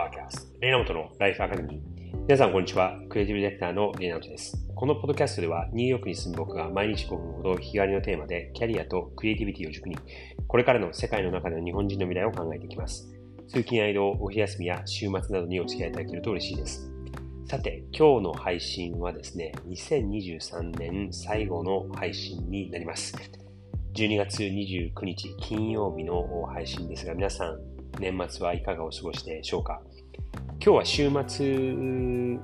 Podcast レイナモトのライフアカデミー。皆さんこんにちは。クリエイティブディレクターのレイナモトです。このポッドキャストではニューヨークに住む僕が毎日5分ほど日帰りのテーマでキャリアとクリエイティビティを軸にこれからの世界の中での日本人の未来を考えていきます。通勤や移動、お昼休みや週末などにお付き合いいただけると嬉しいです。さて、今日の配信はですね、2023年最後の配信になります。12月29日金曜日の配信ですが、皆さん、年末はいかがお過ごしでしょうか？今日は週末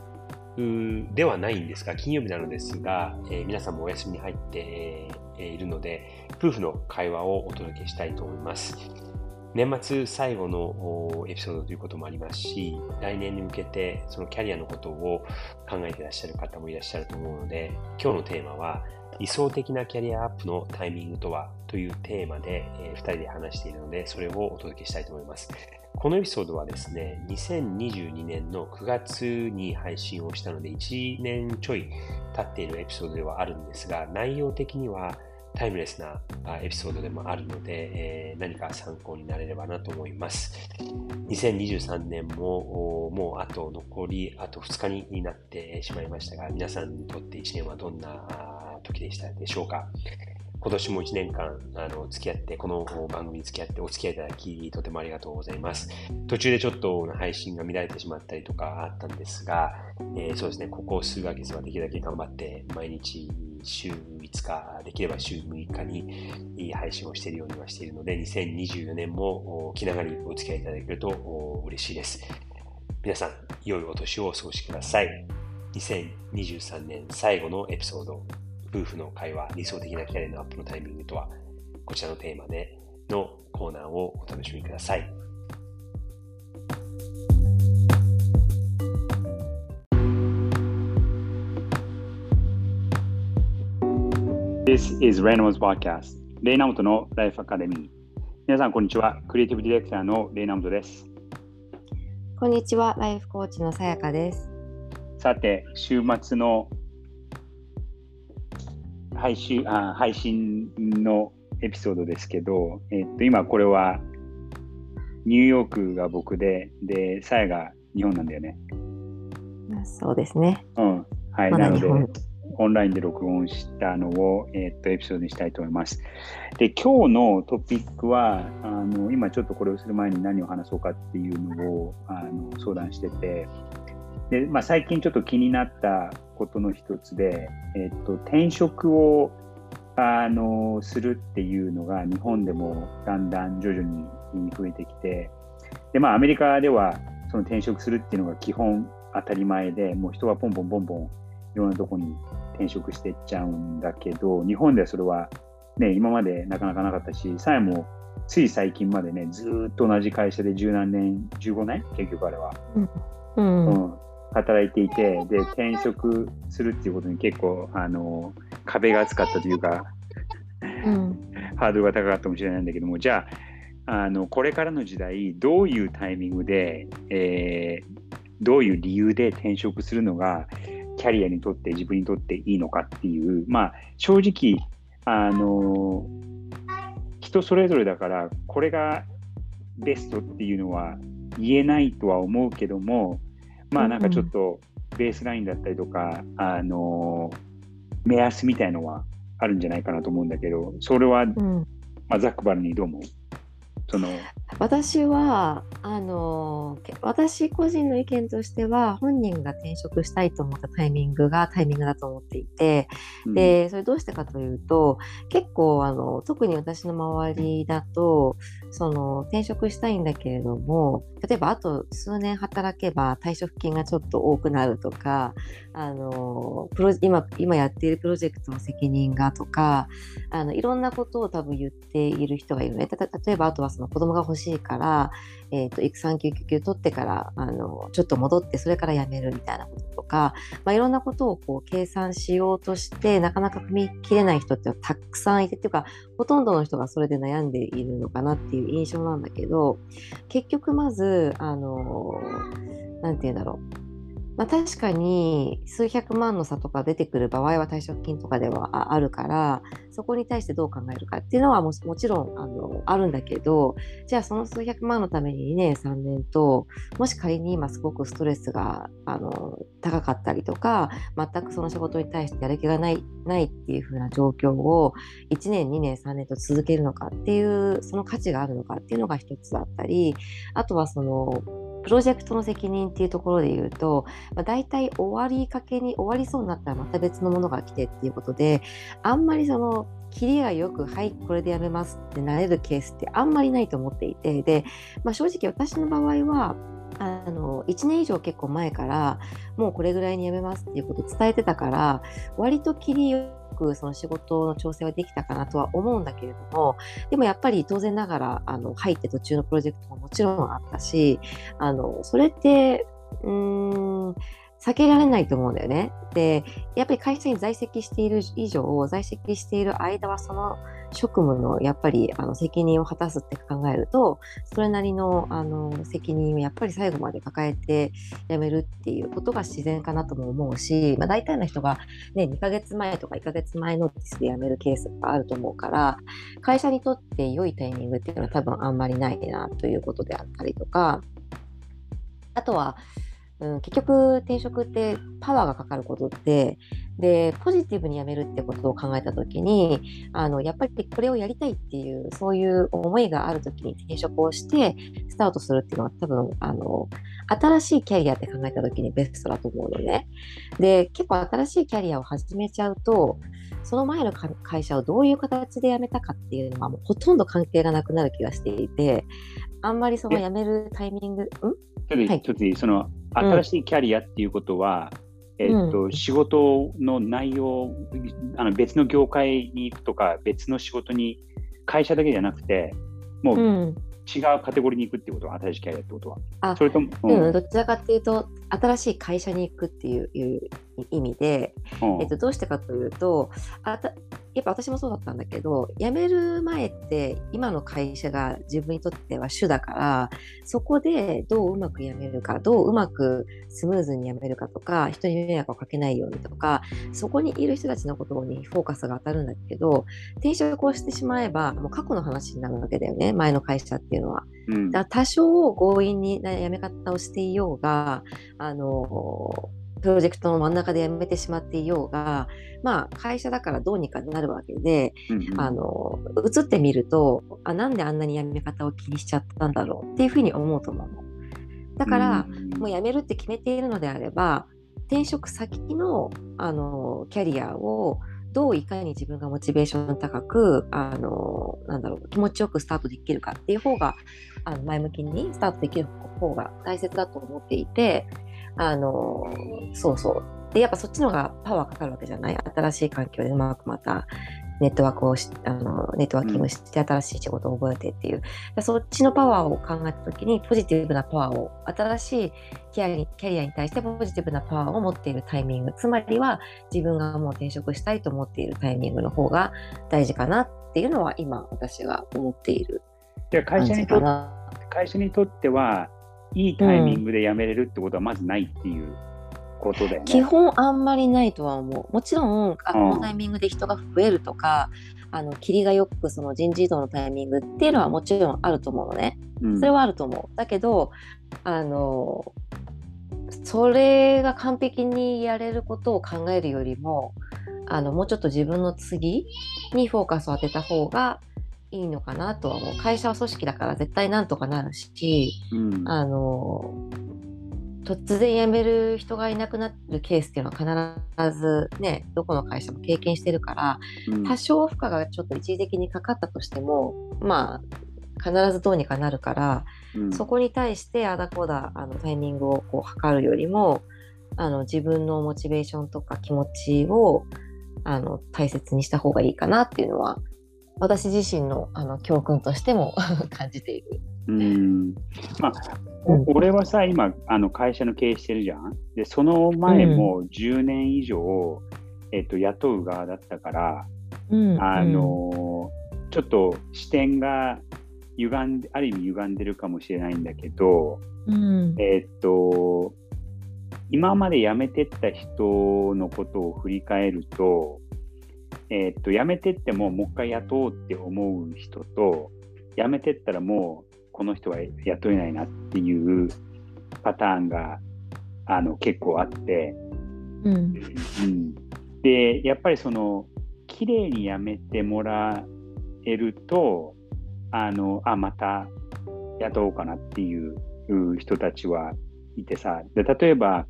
ではないんですが、金曜日なのですが、えー、皆さんもお休みに入っているので、夫婦の会話をお届けしたいと思います。年末最後のエピソードということもありますし、来年に向けてそのキャリアのことを考えていらっしゃる方もいらっしゃると思うので、今日のテーマは、理想的なキャリアアップのタイミングとはというテーマで、え、2人で話しているので、それをお届けしたいと思います。このエピソードはですね、2022年の9月に配信をしたので、1年ちょい経っているエピソードではあるんですが、内容的にはタイムレスなエピソードでもあるので、えー、何か参考になれればなと思います。2023年ももうあと残りあと2日になってしまいましたが、皆さんにとって1年はどんな時でしたでしょうか？今年も1年間あの付き合って、この番組に付き合ってお付き合いいただき、とてもありがとうございます。途中でちょっと配信が乱れてしまったりとかあったんですが、えー、そうですね、ここ数ヶ月はできるだけ頑張って毎日週5日、できれば週6日に配信をしているようにはしているので、2024年も気長にお付き合いいただけると嬉しいです。皆さん、良いお年をお過ごしください。2023年最後のエピソード、夫婦の会話、理想的なキャリアのアップのタイミングとは、こちらのテーマでのコーナーをお楽しみください。This is Reynolds Podcast レイナモトのライフアカデミー。皆さんこんにちは。クリエイティブディレクターのレイナモトです。こんにちは。ライフコーチのさやかです。さて週末の配信あ配信のエピソードですけど、えっと今これはニューヨークが僕ででさやが日本なんだよね。そうですね。うん。はい、ま、なのでオンラインで録音したのを、えー、っとエピソードにしたいと思います。で、今日のトピックは、あの今ちょっとこれをする前に何を話そうかっていうのをあの相談してて、でまあ、最近ちょっと気になったことの一つで、えー、っと転職をあのするっていうのが日本でもだんだん徐々に増えてきて、でまあ、アメリカではその転職するっていうのが基本当たり前で、もう人はポンポンポンポンいろんなとこに転職していっちゃうんだけど、日本ではそれはね、今までなかなかなかったし、さえもつい最近までね、ずっと同じ会社で十何年、15年結局あれは、うん、うん、働いていて、で、転職するっていうことに結構、あの、壁が厚かったというか、うん、ハードルが高かったかもしれないんだけども、じゃあ、あのこれからの時代、どういうタイミングで、えー、どういう理由で転職するのがキャリアにとって自分にとっていいのかっていう、まあ、正直、あの人それぞれだから、これがベストっていうのは言えないとは思うけども、まあなんかちょっとベースラインだったりとか、あの目安みたいのはあるんじゃないかなと思うんだけど、それは、うん、まあ、ザックバルにどう思う？その私はあの私個人の意見としては本人が転職したいと思ったタイミングがタイミングだと思っていて、うん、でそれどうしてかというと結構あの特に私の周りだとその転職したいんだけれども例えばあと数年働けば退職金がちょっと多くなるとかあのプロ今今やっているプロジェクトの責任がとかあのいろんなことを多分言っている人がいるね。例えばあとはその子供が欲しいから、えーと、育産休休取ってからあのちょっと戻ってそれから辞めるみたいなこととか、まあ、いろんなことをこう計算しようとしてなかなか踏み切れない人ってたくさんいてっていうかほとんどの人がそれで悩んでいるのかなっていう印象なんだけど結局まずあの何て言うんだろう。まあ、確かに数百万の差とか出てくる場合は退職金とかではあるからそこに対してどう考えるかっていうのはもちろんあのあるんだけどじゃあその数百万のために2年3年ともし仮に今すごくストレスがあの高かったりとか全くその仕事に対してやる気がないないっていう風な状況を1年2年3年と続けるのかっていうその価値があるのかっていうのが一つだったりあとはそのプロジェクトの責任っていうところで言うと、まあ、大体終わりかけに終わりそうになったらまた別のものが来てっていうことであんまりそのキリがよく、はい、これでやめますってなれるケースってあんまりないと思っていて、で、まあ、正直私の場合は、あの1年以上結構前からもうこれぐらいにやめますっていうことを伝えてたから割と切りよくその仕事の調整はできたかなとは思うんだけれどもでもやっぱり当然ながらあの入って途中のプロジェクトももちろんあったしあのそれってうーん避けられないと思うんだよね。で、やっぱり会社に在籍している以上、在籍している間はその職務のやっぱりあの責任を果たすって考えると、それなりのあの責任をやっぱり最後まで抱えて辞めるっていうことが自然かなとも思うし、まあ、大体の人が、ね、2ヶ月前とか1ヶ月前のティスで辞めるケースがあると思うから、会社にとって良いタイミングっていうのは多分あんまりないなということであったりとか、あとは、うん、結局転職ってパワーがかかることってでポジティブに辞めるってことを考えた時にあのやっぱりこれをやりたいっていうそういう思いがある時に転職をしてスタートするっていうのは多分あの新しいキャリアって考えた時にベストだと思うのね。で結構新しいキャリアを始めちゃうとその前の会社をどういう形で辞めたかっていうのはもうほとんど関係がなくなる気がしていてあんまりその辞めるタイミングん？ちょっと、はい、ちょっとその新しいキャリアっていうことは、うん、えー、っと、仕事の内容、あの別の業界に行くとか、別の仕事に、会社だけじゃなくて、もう違うカテゴリーに行くってことは、新しいキャリアってことは。あそれとも、うん、うん、どちらかっていうと、新しい会社に行くっていう意味で、えっと、どうしてかというとあた、やっぱ私もそうだったんだけど、辞める前って今の会社が自分にとっては主だから、そこでどううまく辞めるか、どううまくスムーズに辞めるかとか、人に迷惑をかけないようにとか、そこにいる人たちのことにフォーカスが当たるんだけど、転職をしてしまえば、もう過去の話になるわけだよね、前の会社っていうのは。うん、だ多少強引に辞め方をしていようが、あのプロジェクトの真ん中で辞めてしまっていようが、まあ、会社だからどうにかなるわけで、うんうん、あの移ってみるとあなんであんなに辞め方を気にしちゃったんだろうっていうふうに思うと思うの。だから、うん、もう辞めるって決めているのであれば転職先のあのキャリアをどういかに自分がモチベーション高くあのなんだろう気持ちよくスタートできるかっていう方があの前向きにスタートできる方が大切だと思っていてあのそうそう。でやっぱそっちの方がパワーかかるわけじゃない？新しい環境でうまくまたネットワークをしあのネットワーキングして新しい仕事を覚えてっていう、うん、そっちのパワーを考えた時にポジティブなパワーを新しいキャリキャリアに対してポジティブなパワーを持っているタイミング。つまりは自分がもう転職したいと思っているタイミングの方が大事かなっていうのは今私は思っている会社にと会社にとってはいいタイミングで辞めれるってことはまずないっていうことだよね。基本あんまりないとは思う。もちろんあこのタイミングで人が増えるとか、あの霧がよくその人事異動のタイミングっていうのはもちろんあると思うのね。それはあると思う。だけどあのそれが完璧にやれることを考えるよりもあのもうちょっと自分の次にフォーカスを当てた方がいいのかなとは思う。会社は組織だから絶対なんとかなるし、うん、あの突然辞める人がいなくなるケースっていうのは必ずねどこの会社も経験してるから、うん、多少負荷がちょっと一時的にかかったとしてもまあ必ずどうにかなるから、うん、そこに対してあだこだあのタイミングをこう測るよりもあの自分のモチベーションとか気持ちをあの大切にした方がいいかなっていうのは私自身のあの教訓としても 感じている。うん。まあ、うん、俺はさ今あの会社の経営してるじゃん？でその前も10年以上、うん、えっと、雇う側だったから、うん、あのちょっと視点が歪んである意味歪んでるかもしれないんだけど、うん、えっと今まで辞めてった人のことを振り返ると、えー、っと辞めてってももう一回雇おうって思う人と辞めてったらもうこの人は雇えないなっていうパターンがあの結構あって、うん、うん、でやっぱりその綺麗に辞めてもらえるとあのあまた雇おうかなっていう人たちはいてさ。で例えば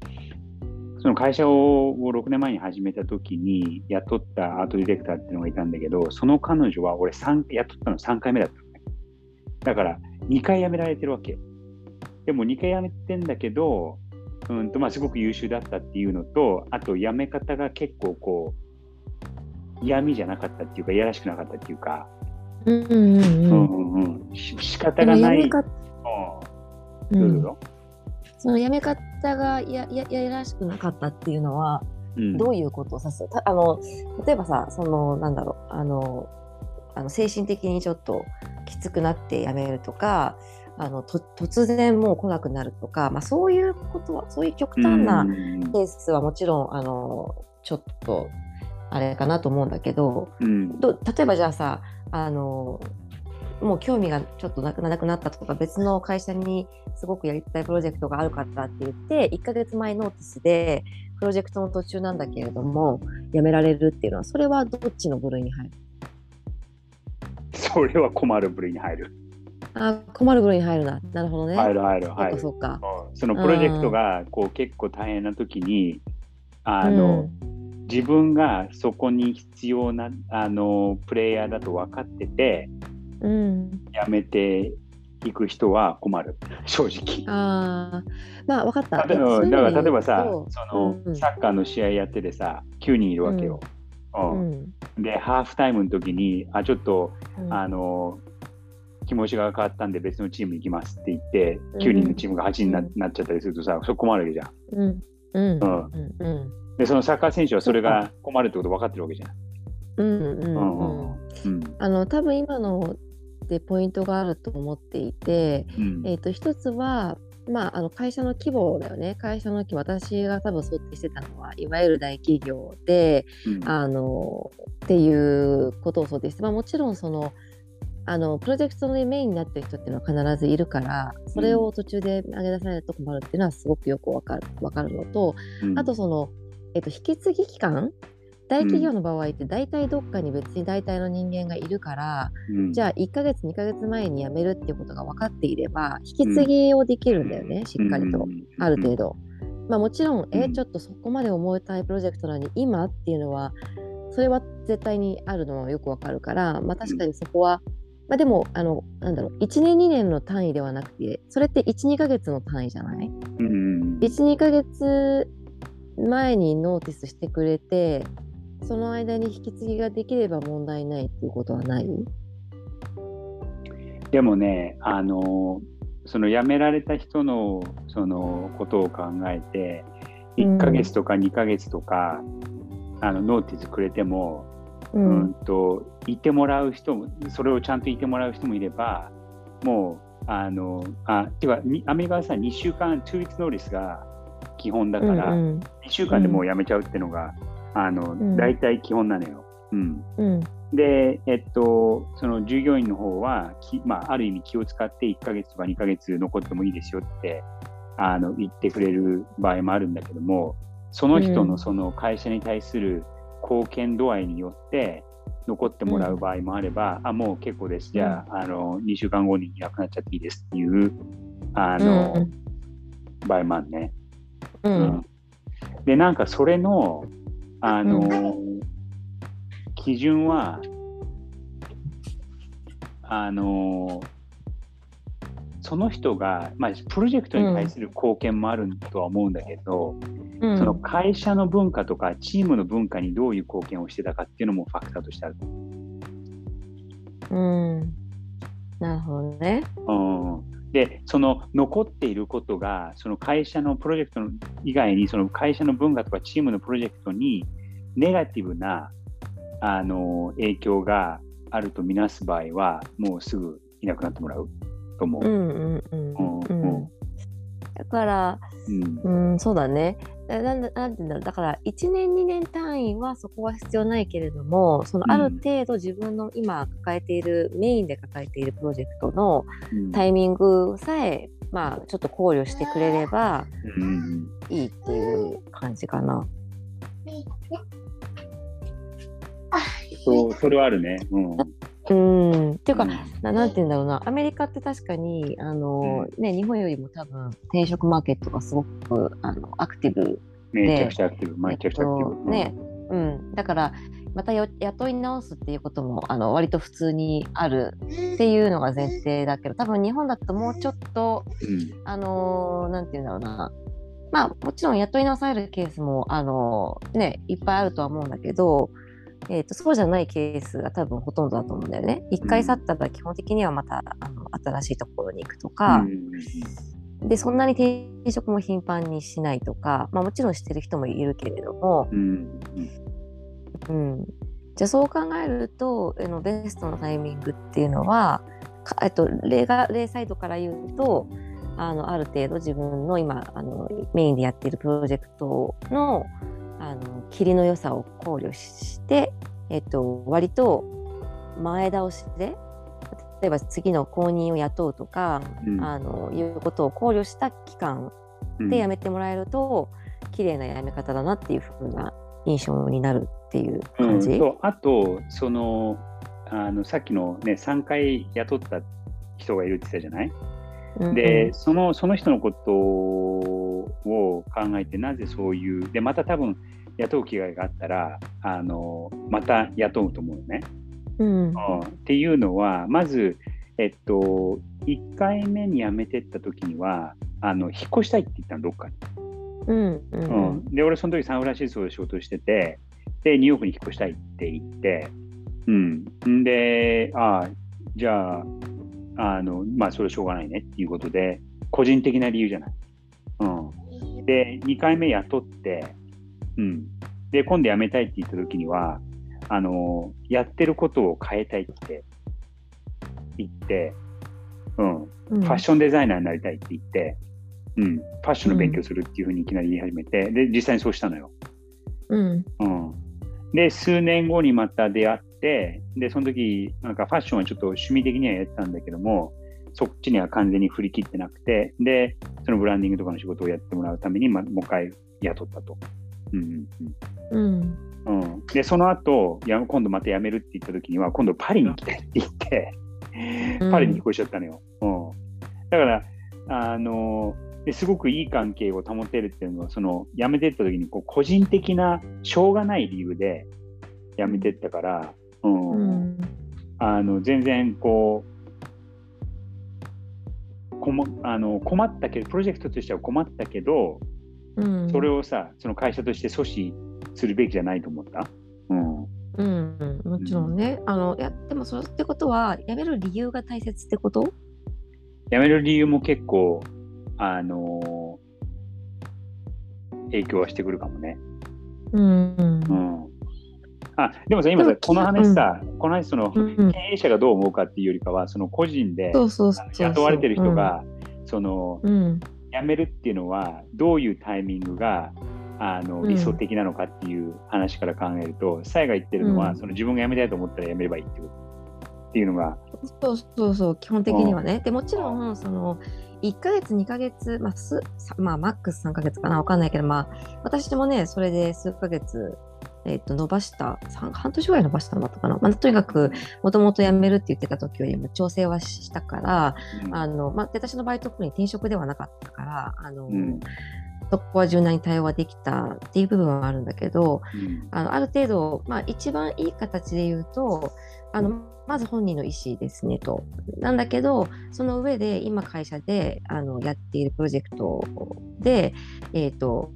その会社を6年前に始めた時に雇ったアートディレクターっていうのがいたんだけどその彼女は俺3雇ったの3回目だったのね。だから2回辞められてるわけよ。でも2回辞めてんだけどうんとまあすごく優秀だったっていうのとあと辞め方が結構こう嫌味じゃなかったっていうかいやらしくなかったっていうか。うんうんうんうん。うん仕方がない。うん、どうぞ。そのやめ方がやややらしくなかったっていうのは、うん、どういうことを指す？あの例えばさそのなんだろうあのあの精神的にちょっときつくなってやめるとかあのと突然もう来なくなるとか、まあ、そういうことはそういう極端なケースはもちろん、あのちょっとあれかなと思うんだけど、うん、ど例えばじゃあさあのもう興味がちょっとなくなったとか別の会社にすごくやりたいプロジェクトがあるからって言って1ヶ月前ノーティスでプロジェクトの途中なんだけれどもやめられるっていうのはそれはどっちの部類に入る？それは困る部類に入る。あ困る部類に入るな。なるほどね。入る入る入る。そうかそのプロジェクトがこう結構大変な時にあの、うん、自分がそこに必要なあのプレイヤーだと分かっててうん、やめていく人は困る、正直。ああ、まあ分かった。だから例えばさ、その、うん、サッカーの試合やっててさ、9人いるわけよ。うん。で、ハーフタイムの時に、あ、ちょっと、あの、気持ちが変わったんで別のチーム行きますって言って、9人のチームが8人にな,、なっちゃったりするとさ、そこ困るわけじゃん。うん。うん。うん。で、そのサッカー選手はそれが困るってこと分かってるわけじゃん。うんうんうん。うん、あの多分今のでポイントがあると思っていて、うん、えー、と一つは、まあ、あの会社の規模だよね。会社の規模私が多分想定してたのはいわゆる大企業で、うん、あのっていうことを想定して、まあ、もちろんそのあのプロジェクトのメインになってる人っていうのは必ずいるからそれを途中で上げ出されると困るっていうのはすごくよくわかるわかるのと、うん、あとその、えっと、引き継ぎ期間大企業の場合って大体どっかに別に大体の人間がいるから、うん、じゃあ1ヶ月2ヶ月前に辞めるっていうことが分かっていれば引き継ぎをできるんだよね、うん、しっかりと、ある程度。まあ、もちろん、えちょっとそこまで重たいプロジェクトなのに今っていうのはそれは絶対にあるのはよくわかるから、まあ、確かにそこは、まあ、でもあのなんだろう1年2年の単位ではなくてそれって12ヶ月の単位じゃない、うん、?12 ヶ月前にノーティスしてくれてその間に引き継ぎができれば問題ないっていうことはない？でもね、あのその辞められた人のそのことを考えて、1ヶ月とか2ヶ月とか、うん、あのノーティスくれても、うん、うんといてもらう人も、それをちゃんといてもらう人もいれば、もう、あの、あ、てか、アメリカはさ、2週間、2 weeks ノーリスが基本だから、うんうん、2週間でもう辞めちゃうっていうのが、あの、うん、大体基本なのよ。うん。うん、で、えっと、その従業員の方はき、まあ、ある意味気を使って1ヶ月とか2ヶ月残ってもいいですよってあの言ってくれる場合もあるんだけども、その人のその会社に対する貢献度合いによって残ってもらう場合もあれば、うん、あ、もう結構です。じゃあ、あの、2週間後にいなくなっちゃっていいですっていう、あの、うん、場合もあるね。うん。で、なんかそれの、あの、うん、基準は、あの、その人が、まあ、プロジェクトに対する貢献もあるとは思うんだけど、うん、その会社の文化とかチームの文化にどういう貢献をしてたかっていうのもファクターとしてある。うん、なるほどね。うん、でその残っていることがその会社のプロジェクト以外にその会社の文化とかチームのプロジェクトにネガティブなあの影響があるとみなす場合はもうすぐいなくなってもらうと思う。だから、うん、うんそうだね。なんなんていうんだろう。だから1年2年単位はそこは必要ないけれどもそのある程度自分の今抱えている、うん、メインで抱えているプロジェクトのタイミングさえ、うん、まあちょっと考慮してくれればいいっていう感じかな。そうそれはあるね。うんうん、っていうか、ななんて言うんだろうな、アメリカって確かに、あの、うん、ね、日本よりも多分、転職マーケットがすごくあのアクティブで。めちゃくちゃアクティブ、めちゃくちゃアクティブ。ね、うん、だから、また雇い直すっていうこともあの割と普通にあるっていうのが前提だけど多分日本だともうちょっと、うん、あのなんて言うんだろうな。まあもちろん雇い直されるケースもあのねいっぱいあるとは思うんだけどえーと、そうじゃないケースが多分ほとんどだと思うんだよね。一回去ったら基本的にはまたあの新しいところに行くとか、うん、でそんなに転職も頻繁にしないとか、まあ、もちろんしてる人もいるけれども、うん、うん、じゃあそう考えるとのベストのタイミングっていうのは、えっと、例が例サイドから言うとあのある程度自分の今あのメインでやっているプロジェクトのあの霧の良さを考慮して、えっと、割と前倒しで例えば次の後任を雇うとか、うん、あのいうことを考慮した期間で辞めてもらえると、うん、綺麗な辞め方だなっていうふうな印象になるっていう感じ。う。ん、あとそのあのさっきの、ね、3回雇った人がいるって言ったじゃない、うんうん、でそのその人のことを考えてなぜそういうでまた多分雇う機会があったらあのまた雇うと思うね。うん、っていうのはまず、えっと、1回目に辞めてった時にはあの引っ越したいって言ったのどっかに。うんうん、うん、で俺その時サンフランシスコで仕事をしててでニューヨークに引っ越したいって言って、うん、でああじゃああのまあそれはしょうがないねっていうことで個人的な理由じゃない。うん、で2回目雇ってうん。で、今度辞めたいって言った時には、あの、やってることを変えたいって言って、うん、ファッションデザイナーになりたいって言って、うん、ファッションの勉強するっていうふうにいきなり言い始めて、で、実際にそうしたのよ。うん。うん。で、数年後にまた出会って、で、その時、なんかファッションはちょっと趣味的にはやってたんだけども、そっちには完全に振り切ってなくて、で、そのブランディングとかの仕事をやってもらうために、ま、もう一回雇ったと。うんうんうん、でその後や今度また辞めるって言った時には今度パリに行きたいって言ってパリに引っ越しちゃったのよ。うん、だからあのですごくいい関係を保てるっていうのはその辞めてった時にこう個人的なしょうがない理由で辞めてったから、うん、うん、あの全然こうこもあの困ったけどプロジェクトとしては困ったけどそれをさその会社として阻止するべきじゃないと思った、うん。うん、もちろんね、あのいやでもそれってことは辞める理由が大切ってこと？辞める理由も結構あの影響はしてくるかもね。うん、うんあでもさ今さこの話さ、うん、この話その、経営者がどう思うかっていうよりかはその個人で雇われてる人が、その、うん、辞めるっていうのはどういうタイミングがあの理想的なのかっていう話から考えると、うん、サイが言ってるのは、うん、その自分が辞めたいと思ったら辞めればいいってことっていうのが。そうそうそう基本的にはね。でもちろんその1ヶ月2ヶ月、まあ、すまあマックス3ヶ月かな分かんないけどまあ私もねそれで数ヶ月えー、と伸ばした半年ぐらい伸ばしたのだったかな、まあ、とにかくもともと辞めるって言ってた時よりも調整はしたから、うん、あのまあ、私の場合特に転職ではなかったからあの、うん、そこは柔軟に対応はできたっていう部分はあるんだけど、うん、あのある程度、まあ、一番いい形で言うとあのまず本人の意思ですねと。なんだけど、その上で今会社であのやっているプロジェクトで、えーと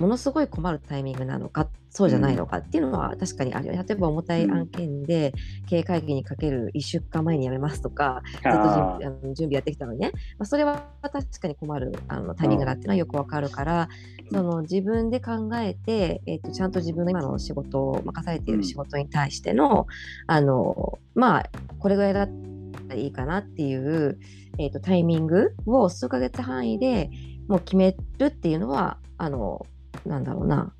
ものすごい困るタイミングなのかそうじゃないのかっていうのは確かにあるよ。例えば重たい案件で経営会議にかける1週間前に辞めますとかずっとあの準備やってきたのにね、まあ、それは確かに困るあのタイミングだっていうのはよくわかるから、その自分で考えて、えーと、ちゃんと自分の今の仕事を任されている仕事に対しての,、あのまあこれぐらいだったらいいかなっていう、えーとタイミングを数ヶ月範囲でもう決めるっていうのはあのなんだろうな。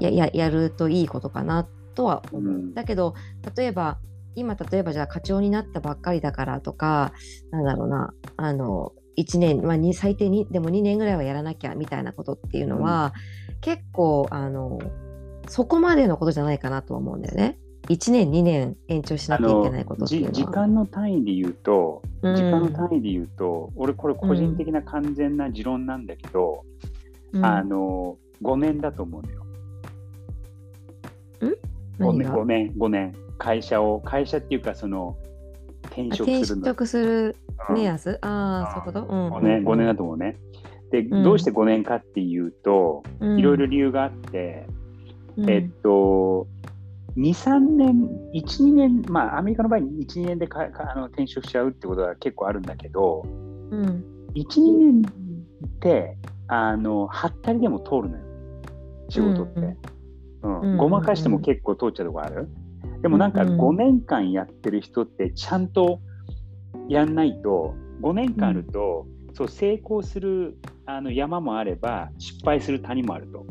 やややるといいことかなとは思う。うん、だけど例えば今例えばじゃあ課長になったばっかりだからとかなんだろうな。あの1年、まあ、最低にでも2年ぐらいはやらなきゃみたいなことっていうのは、うん、結構あのそこまでのことじゃないかなと思うんだよね。1年2年延長しなきゃいけないことっていうのは。時間の単位で言うと、うん、時間の単位で言うと俺これ個人的な完全な持論なんだけど、うん、あの5年だと思うのよ。ん？5, 年5年5年会社を会社っていうかその転職する転職する目安、うん、ああそういうこと、うん、5年5年だと思うね。で、どうして5年かっていうと、いろいろ理由があって、えっと2、3年、1、2年、まあ、アメリカの場合、1、2年でかかあの転職しちゃうってことは結構あるんだけど、うん、1、2年ってあの、はったりでも通るのよ、仕事って。うん、うん、ごまかしても結構通っちゃうとこある？でもなんか5年間やってる人ってちゃんとやんないと、5年間あると、うん、そう成功するあの山もあれば失敗する谷もあると。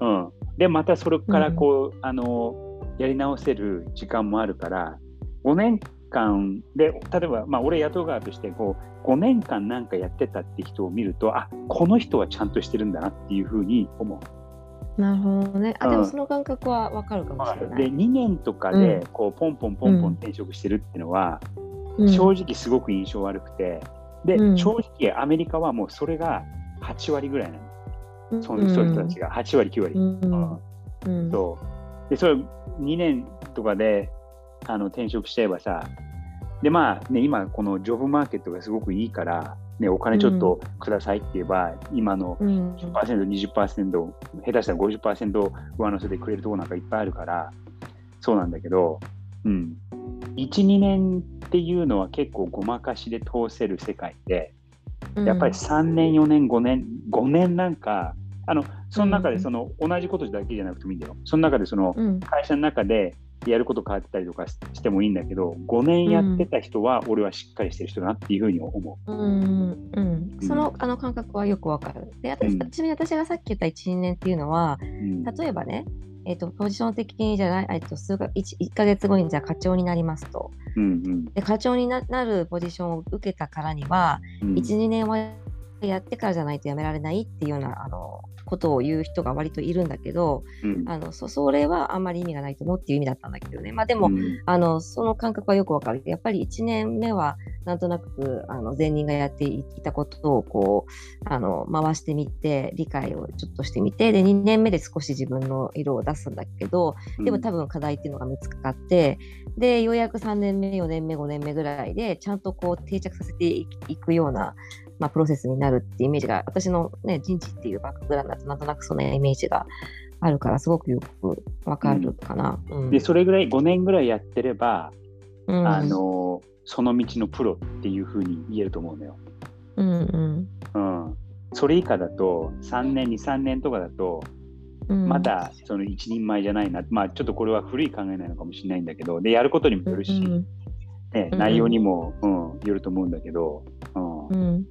うん、でまたそれからこう、うん、あのやり直せる時間もあるから5年間で例えば、まあ、俺雇う側としてこう5年間なんかやってたって人を見るとあこの人はちゃんとしてるんだなっていうふうに思う。なるほどね。あ、でもその感覚はわかるかもしれない。で2年とかでこうポンポンポンポン転職してるっていうのは、正直すごく印象悪くてで、正直アメリカはもうそれが8割ぐらいなの。その人たちが。8割9割。うん。そう。でそれ2年とかであの転職しちゃえばさ、でまあね、今このジョブマーケットがすごくいいから、ね、お金ちょっとくださいって言えば、うん、今の10%、20%、下手したら50%上乗せてくれるところなんかいっぱいあるから、そうなんだけど、うん、1、2年っていうのは結構ごまかしで通せる世界で、やっぱり3年、4年、5年、5年なんか、あのその中でその、同じことだけじゃなくてもいいんだよ。その中でその会社の中でやること変わってたりとかしてもいいんだけど、5年やってた人は俺はしっかりしてる人だなっていうふうに思う。うんうん、そのあの感覚はよくわかる。で私、ちなみに私がさっき言った1、2年っていうのは、例えばね、えーと、ポジション的にじゃない、えーと、数か 1, 1ヶ月後にじゃあ課長になりますと。うんうん、で課長になるポジションを受けたからには、うん、1、2年はやってからじゃないと辞められないっていうようなあのことを言う人が割といるんだけど、うん、あのそそれはあんまり意味がないと思うっていう意味だったんだけどね、まあ、でも、うん、あのその感覚はよくわかる。やっぱり1年目はなんとなくあの前人がやっていたことをこうあの回してみて理解をちょっとしてみてで2年目で少し自分の色を出すんだけどでも多分課題っていうのが見つかってでようやく3年目4年目5年目ぐらいでちゃんとこう定着させていくようなまあ、プロセスになるっていうイメージが私の、ね、人事っていうバックグラウンドだとなんとなくそのイメージがあるからすごくよくわかるかな、うん、でそれぐらい5年ぐらいやってれば、うん、あのその道のプロっていうふうに言えると思うのよ。うんうん。うん、それ以下だと3年23年とかだとまだその一人前じゃないな、まあちょっとこれは古い考えなのかもしれないんだけどでやることにもよるし、うん、ね、内容にも、うん、よると思うんだけど、うん。うん、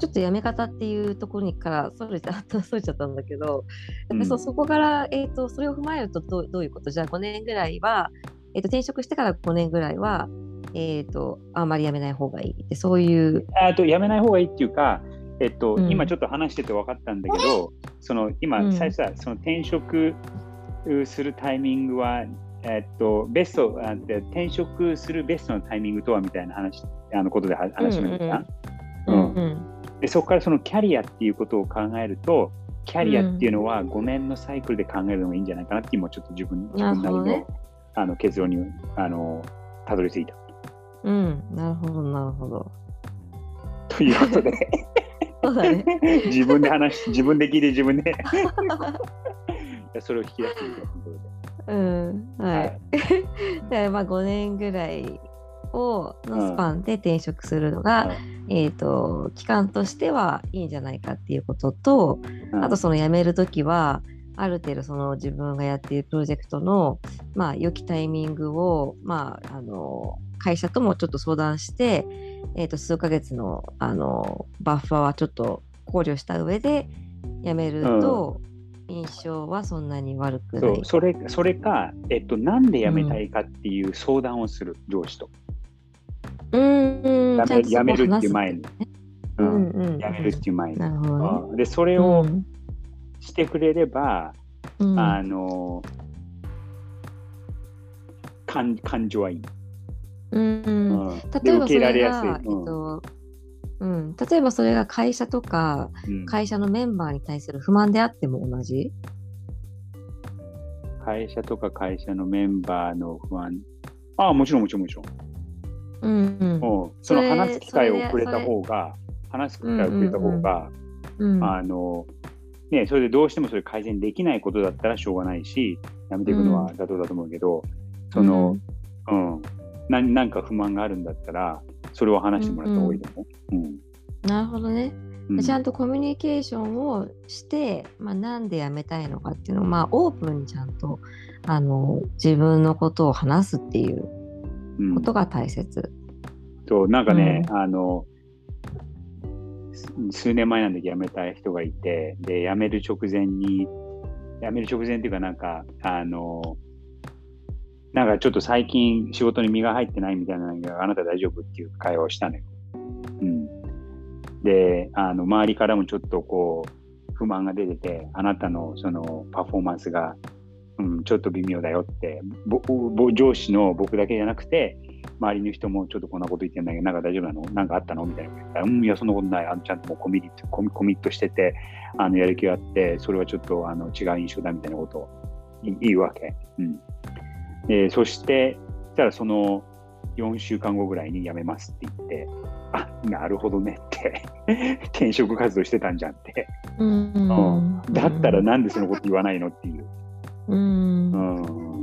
ちょっとやめ方っていうところにからそれちゃそれちゃったんだけど、うん、そそこから、えーと、それを踏まえるとどどういうこと？じゃあ5年ぐらいは、えーと、転職してから5年ぐらいは、えーと、あんまりやめない方がいいってそういう。あとやめない方がいいっていうか、えっと、うん、今ちょっと話してて分かったんだけど、その今、最初はその転職するタイミングは、えっと、ベストあ転職するベストのタイミングとはみたいな話あのことで話しました？うんうん、でそこからそのキャリアっていうことを考えるとキャリアっていうのは5年のサイクルで考えるのがいいんじゃないかなって今ちょっと自分自分なりのね、あの結論にあのたどり着いた。うん、なるほどなるほど。ということで そうだ、ね、自分で話自分で聞いて自分で それを引き出していなところで。うん、はい。はい、でまあ5年ぐらいをのスパンで転職するのが、うん、えーと、期間としてはいいんじゃないかっていうことと、うん、あとその辞める時はある程度その自分がやっているプロジェクトの、まあ、良きタイミングを、まあ、あの会社ともちょっと相談してえー、と数ヶ月のあのバッファーはちょっと考慮した上で辞めると、印象はそんなに悪くない。そうそれそれか、えっと、なんで辞めたいかっていう相談をする、上司と。うんうん辞めちゃんとそこ辞めるっていう前に。ううんんうん、辞めるっていう前に。なるほどで、それをしてくれれば、うん。あの、感感情はいい。うんうん。うん。例えばそれが。えっとうん、例えばそれが会社とかうん。会社のメンバーに対する不満であっても同じ？会社とか会社のメンバーの不安。ああ、もちろんもちろんもちろん。うんうん。うん。その話す機会をくれた方が、話す機会をくれた方が、うんあの、ね、それでどうしてもそれ改善できないことだったらしょうがないし、やめていくのは妥当だと思うけど、その、うん、ななんか不満があるんだったら、それを話してもらった方がいいと思う。うん。なるほどね、うん。ちゃんとコミュニケーションをして、まあ、なんで辞めたいのかっていうのを、まあ、オープンにちゃんとあの自分のことを話すっていううんことが大切。そうなんかね、うあのす数年前なんで辞めた人がいてで辞める直前に辞める直前っていうかなんかあのなんかちょっと最近仕事に身が入ってないみたいなのがあなた大丈夫っていう会話をしたのよ。うん、であの周りからもちょっとこう不満が出ててあなたのそのパフォーマンスが、うん、ちょっと微妙だよってぼぼ上司の僕だけじゃなくて周りの人もちょっとこんなこと言ってんだけど、なんか大丈夫なの？なんかあったの？みたいなうん、いや、そんなことない。あのちゃんともうコミットコミコミットしてて、あのやる気があって、それはちょっとあの違う印象だみたいなことを言言うわけ。うん。でそして、そしたらその4週間後ぐらいに辞めますって言って、あ、なるほどねって、転職活動してたんじゃんって。うんうんだったらなんでそのこと言わないのっていう。うんうん。うん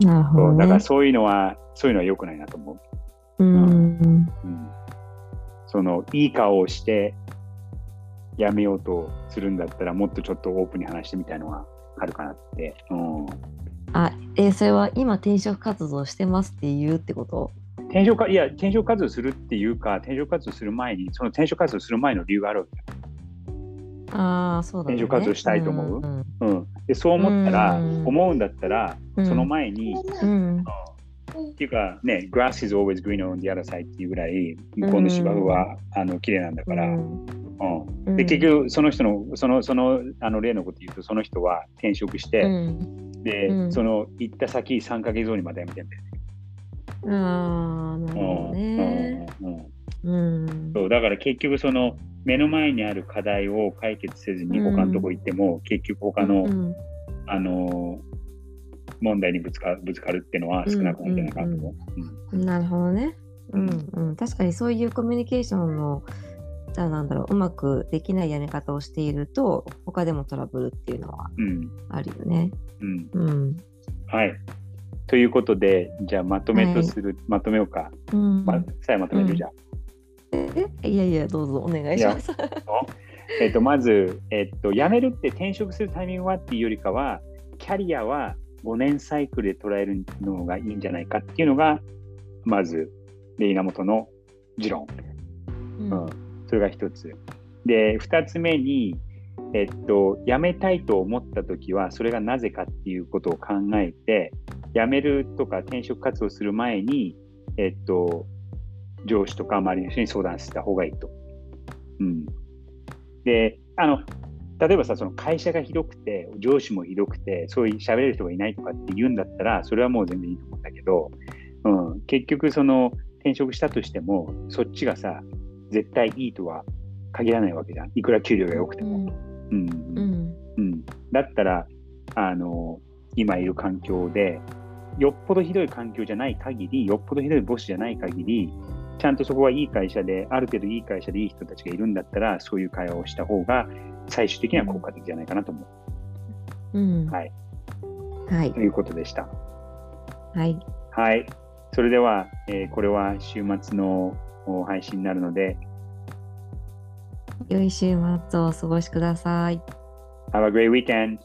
なるほどそうだからね。そういうのは、そういうのは良くないなと思う。うんうんそのいい顔をしてやめようとするんだったらもっとちょっとオープンに話してみたいのはあるかなって。うん、あ、えーそれは今転職活動してますって言うってこと？転職かいや転職活動するっていうか転職活動する前にその転職活動する前の理由があるわけああ、そうだね。転職活動したいと思う？んんうん、でそう思ったら、うん。思うんだったら、うん。その前に、うん。っていうかね、grass is always green on the other side っていうぐらい、向こうの芝生は、あの綺麗なんだから、うん。うん。で結局、その人の、その、その、あの例のこと言うと、その人は転職して、うん。で、うん。その行った先3ヶ月後にまた辞めて。んだよね。ああ、なるほどね。うん。うん。うん。うん。そうだから結局その目の前にある課題を解決せずにうん他のとこ行っても、結局他の、うんあの問題にぶつかぶつかるっていうのは少なくなるんじゃないかなと思う。なるほどね。ううんんうん、確かにそういうコミュニケーションのじゃあなんだろううまくできないやり方をしていると他でもトラブルっていうのはうんあるよね。うんうん。はい。ということで、じゃあまとめとする、まとめようか。うん、ま、さえまとめる、うんじゃあ。えいやいやどうぞお願いします。えっと、まず、えっと、辞めるって転職するタイミングはっていうよりかは、キャリアは5年サイクルで捉えるのがいいんじゃないかっていうのが、まず、で稲本の持論。ううん、それが一つ。で、二つ目に、えっと、辞めたいと思ったときは、それがなぜかっていうことを考えて、辞めるとか転職活動する前に、えっと、上司とか周りの人に相談した方がいいと。うん。で、あの、例えばさ、その会社がひどくて、上司もひどくて、そういう喋れる人がいないとかって言うんだったら、それはもう全然いいと思うんだけど、うん、結局その転職したとしても、そっちがさ、絶対いいとは限らないわけじゃん。いくら給料が良くても。うんうんうんうんだったら、あの、今いる環境で、よっぽどひどい環境じゃない限り、よっぽどひどいボスじゃない限り、ちゃんとそこはいい会社で、ある程度いい会社でいい人たちがいるんだったら、そういう会話をした方が、最終的には効果的じゃないかなと思うんはいはいうということでした。はいはい。それでは、えーこれは週末のお配信になるので、良い週末をお過ごしください。Have a great weekend!